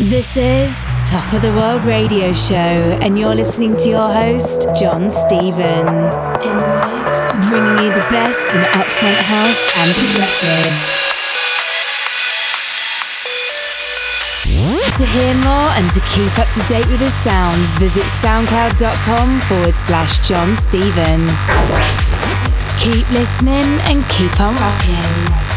This is Top of the World Radio Show, and you're listening to your host, John Stephen. In the mix, bringing you the best in upfront house and progressive. To hear more and to keep up to date with his sounds, visit soundcloud.com forward slash John Stephen. Keep listening and keep on rocking.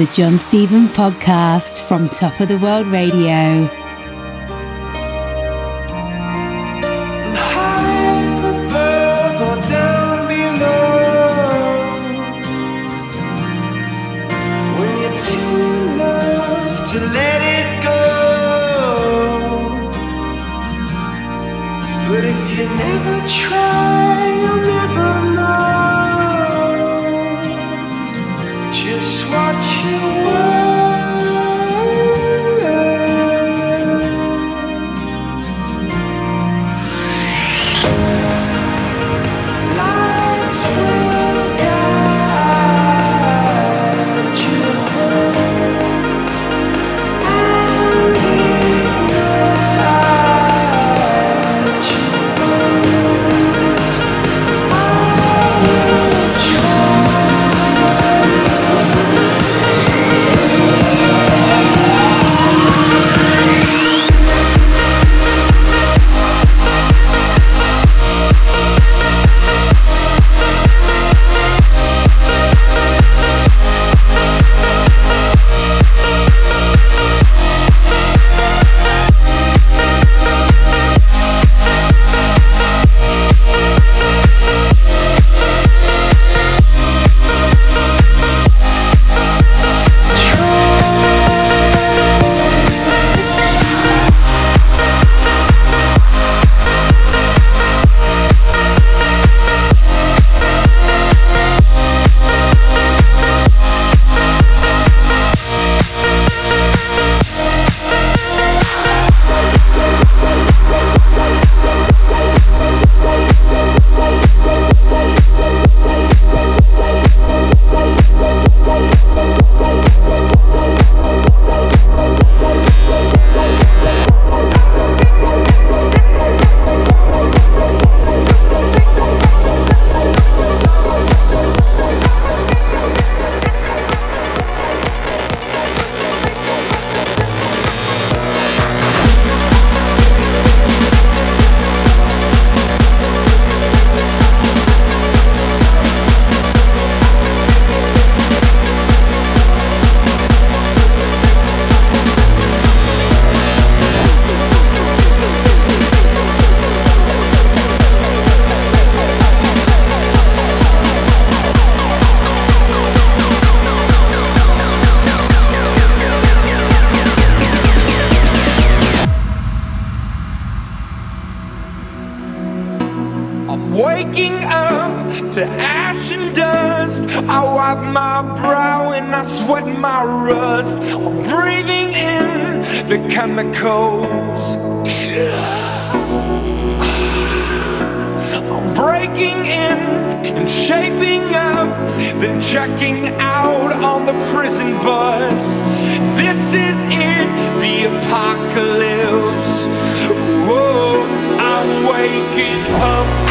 the John Stephen podcast from Top of the World Radio. chemicals. I'm breaking in and shaping up, then checking out on the prison bus. This is it, the apocalypse. Whoa, I'm waking up.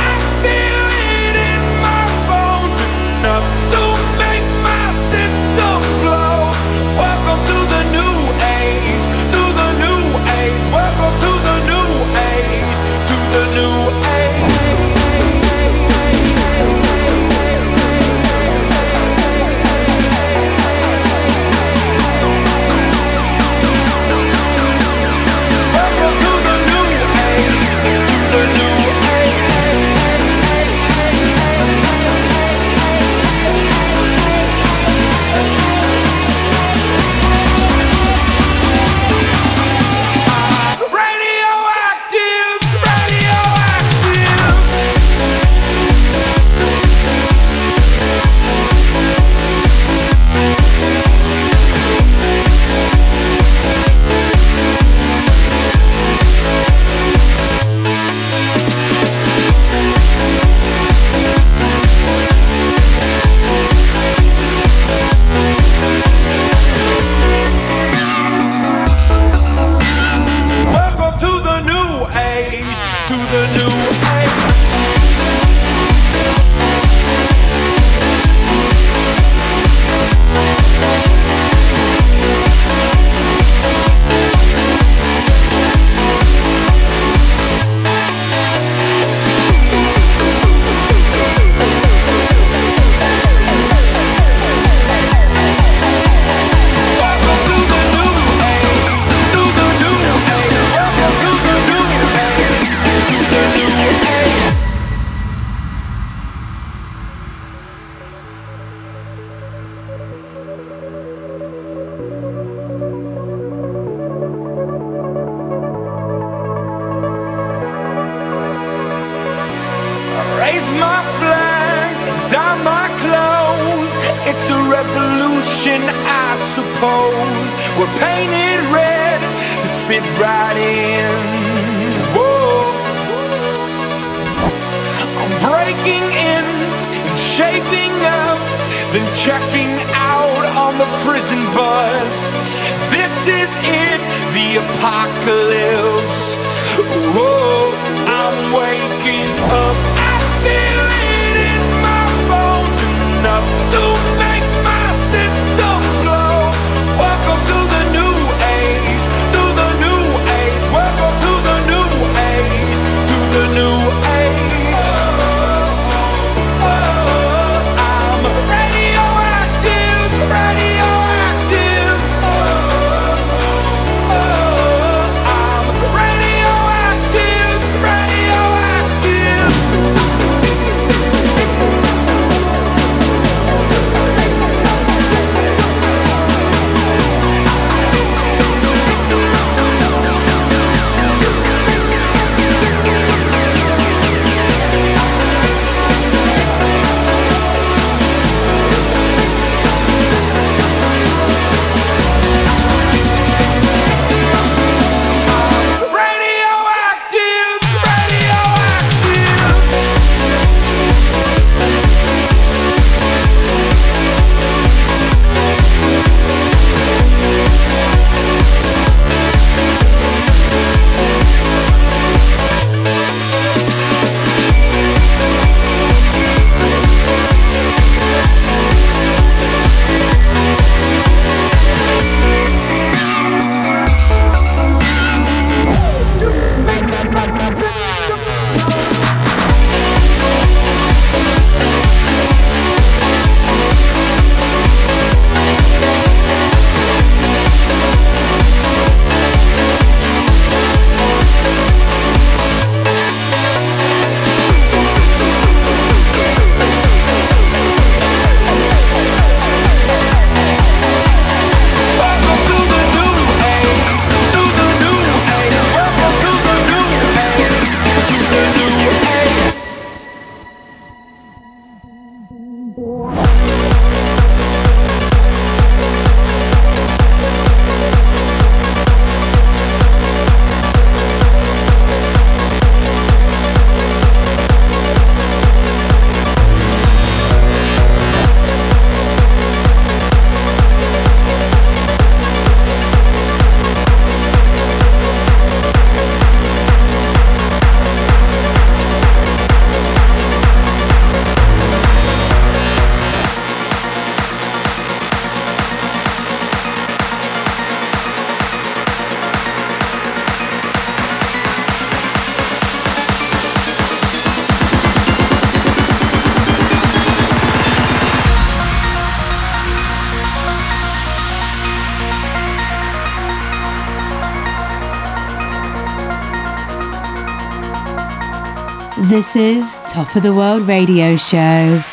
This is Top of the World Radio Show.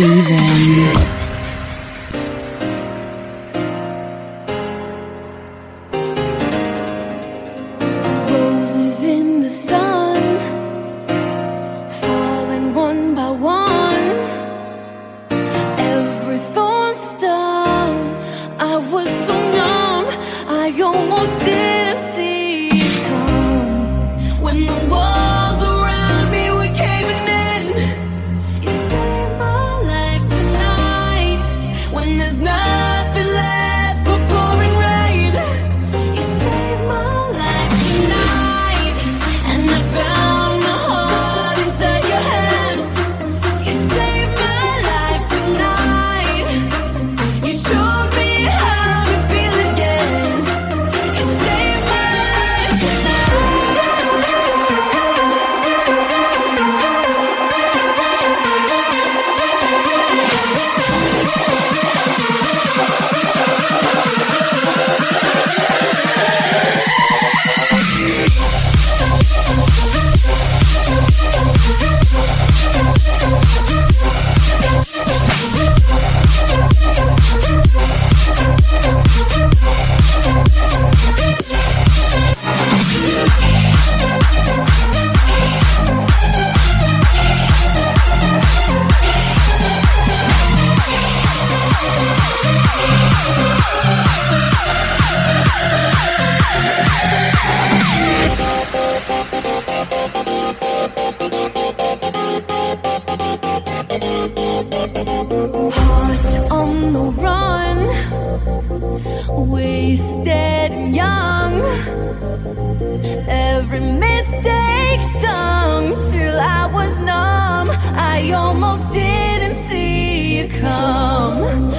Stephen. Every mistake stung till I was numb. I almost didn't see you come.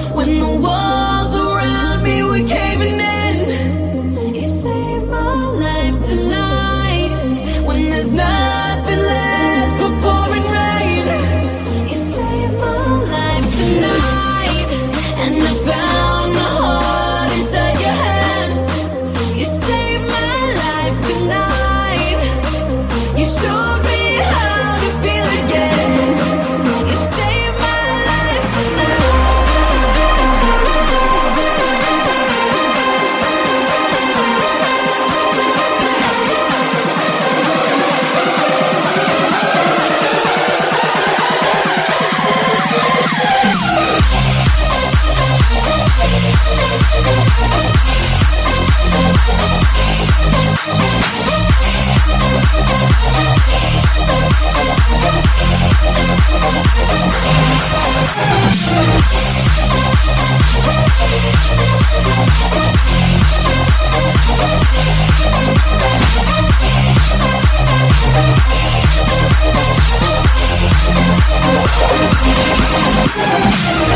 Let's go.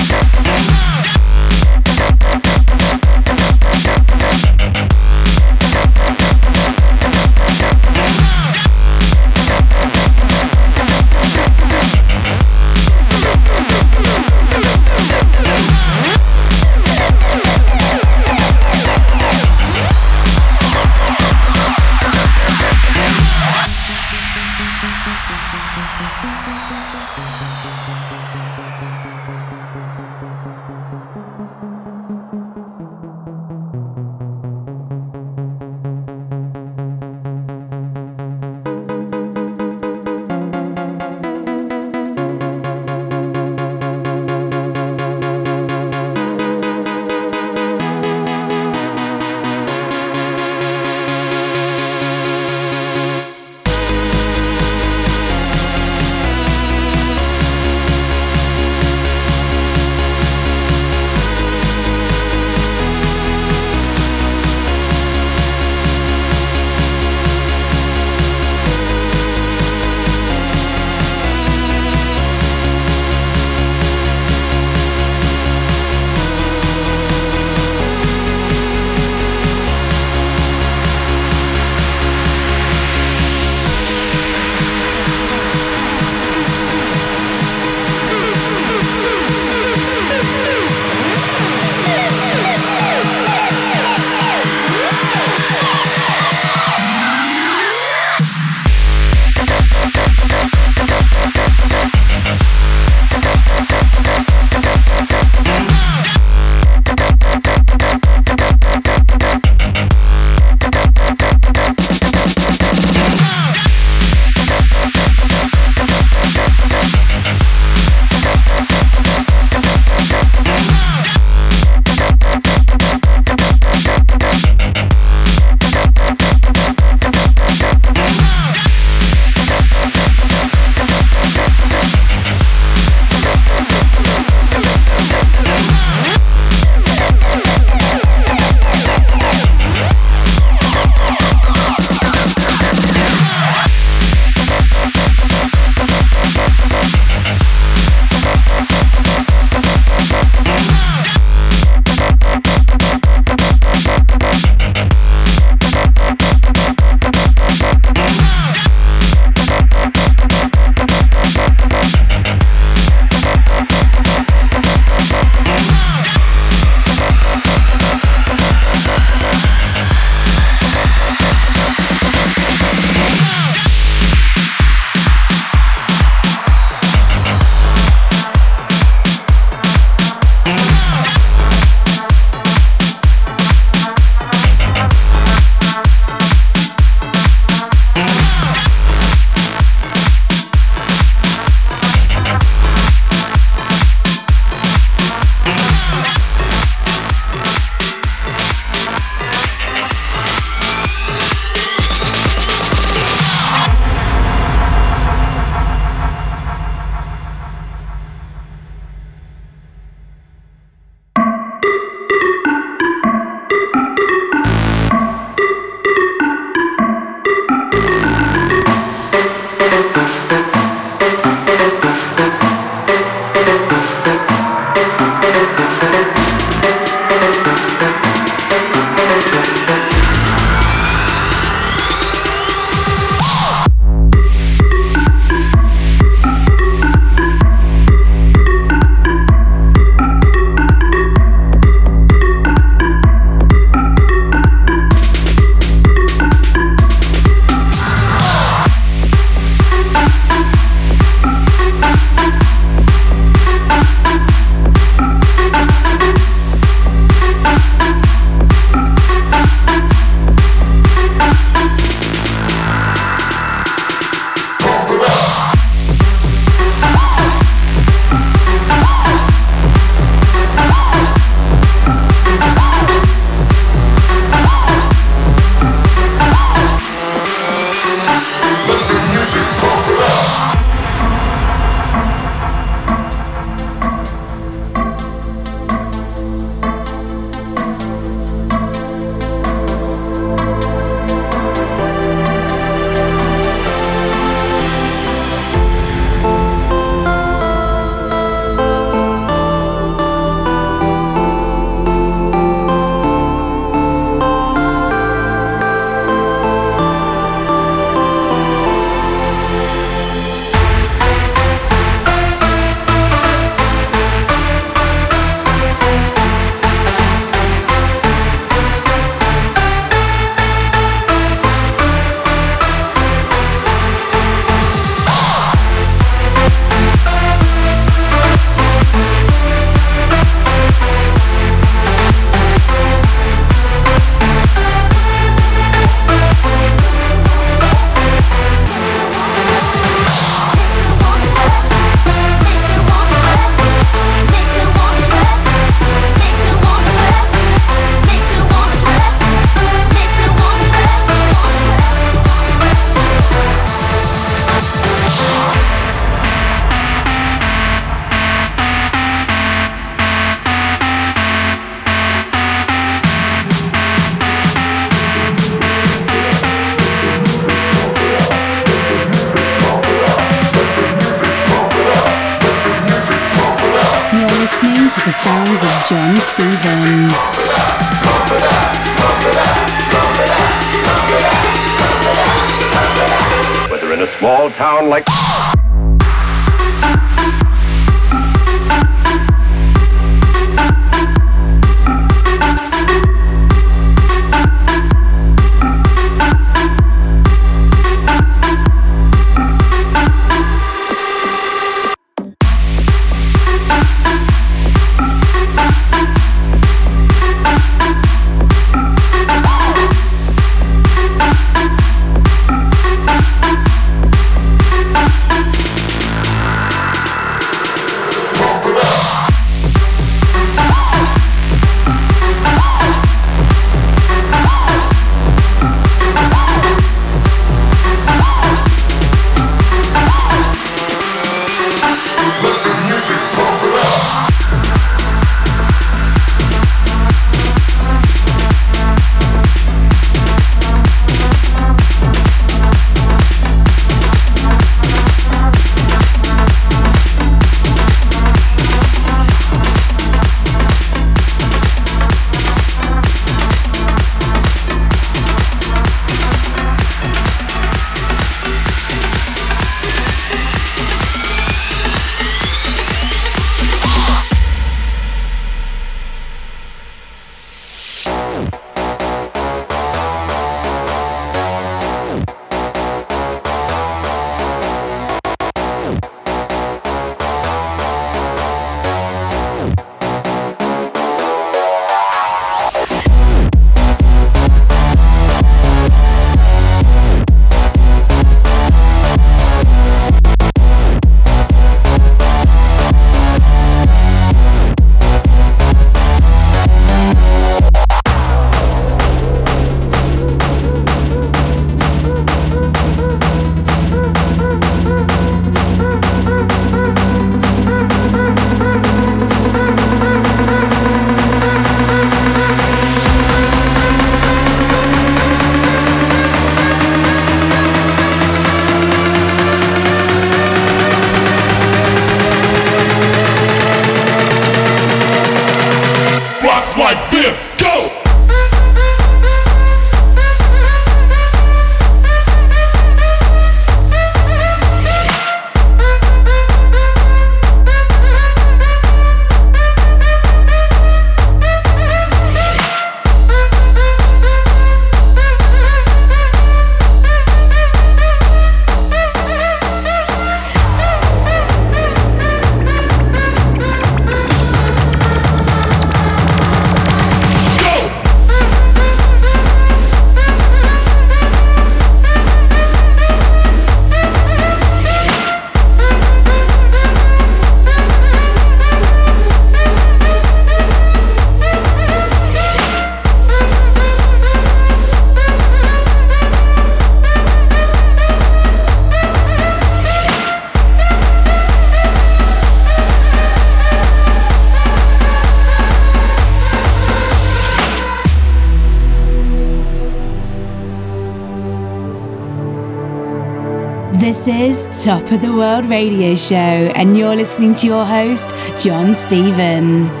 Is Top of the World Radio Show, and you're listening to your host, John Stephen.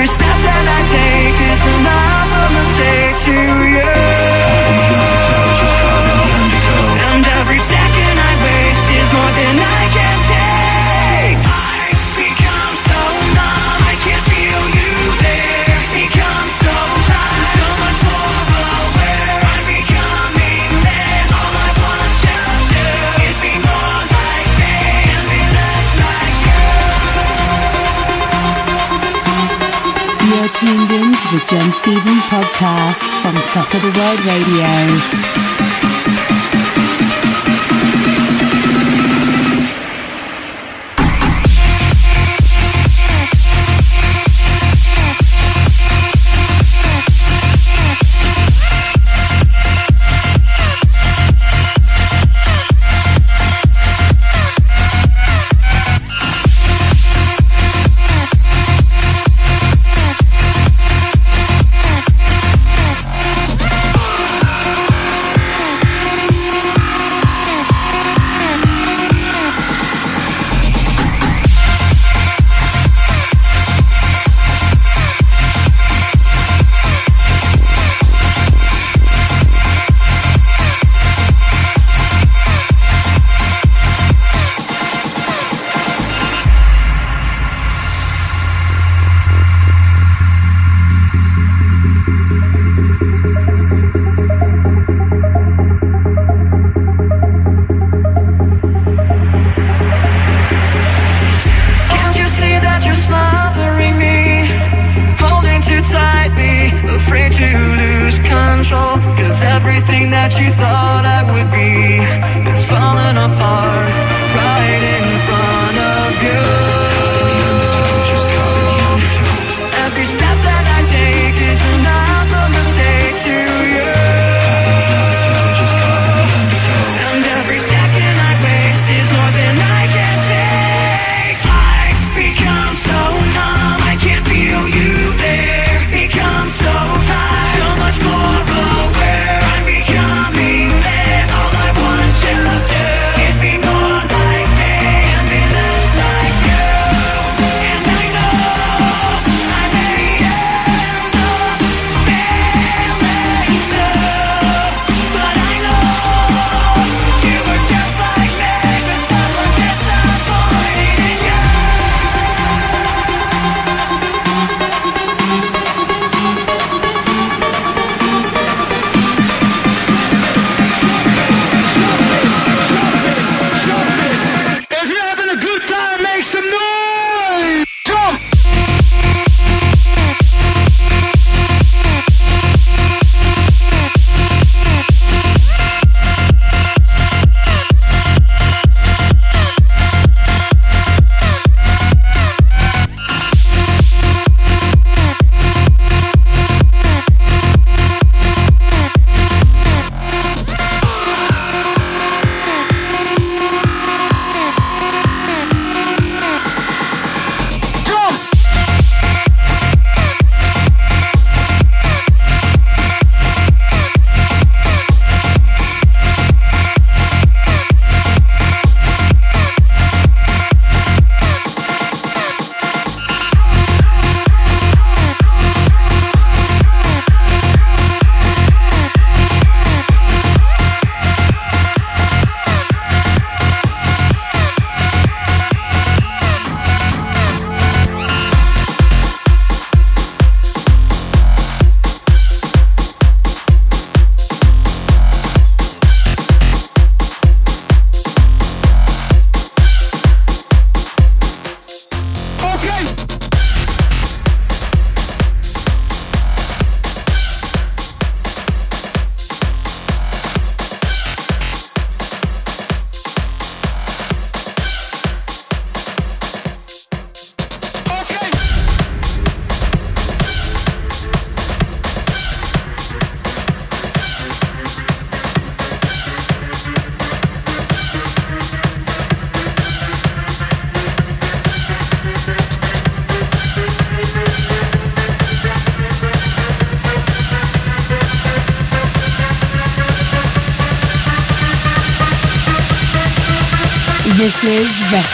Every step that I take is another mistake to you Jen Stephen podcast from Top of the World Radio.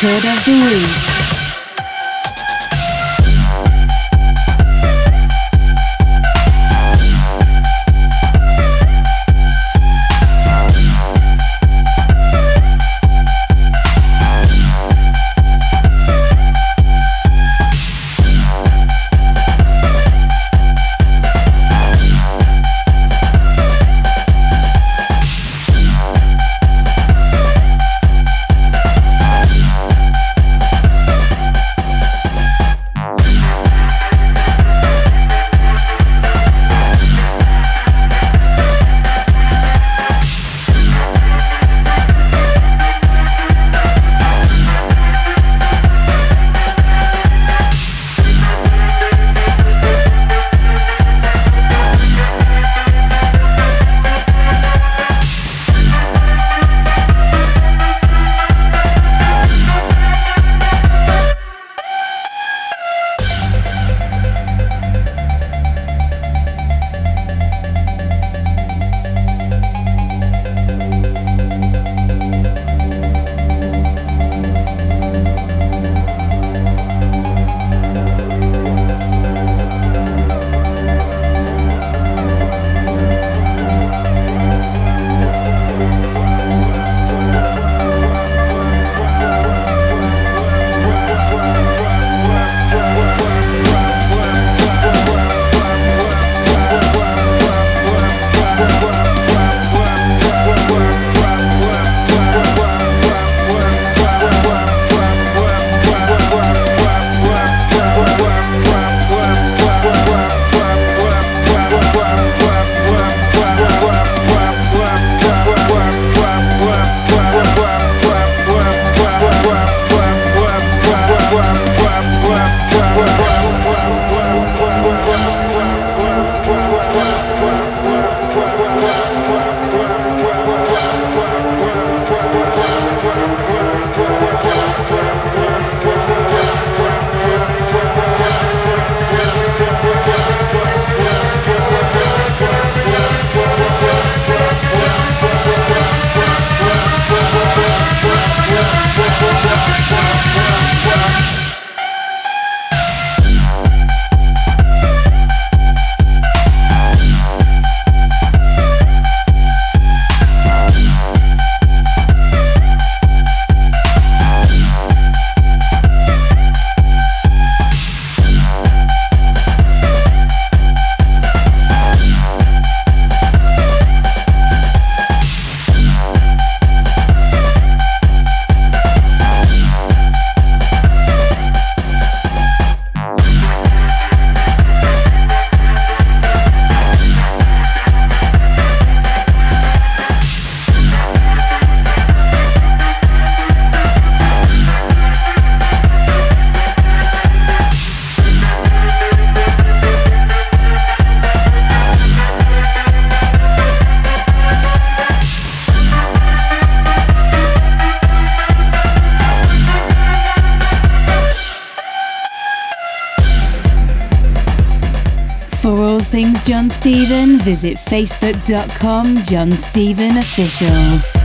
Record of the Week. facebook.com John Stephen Official.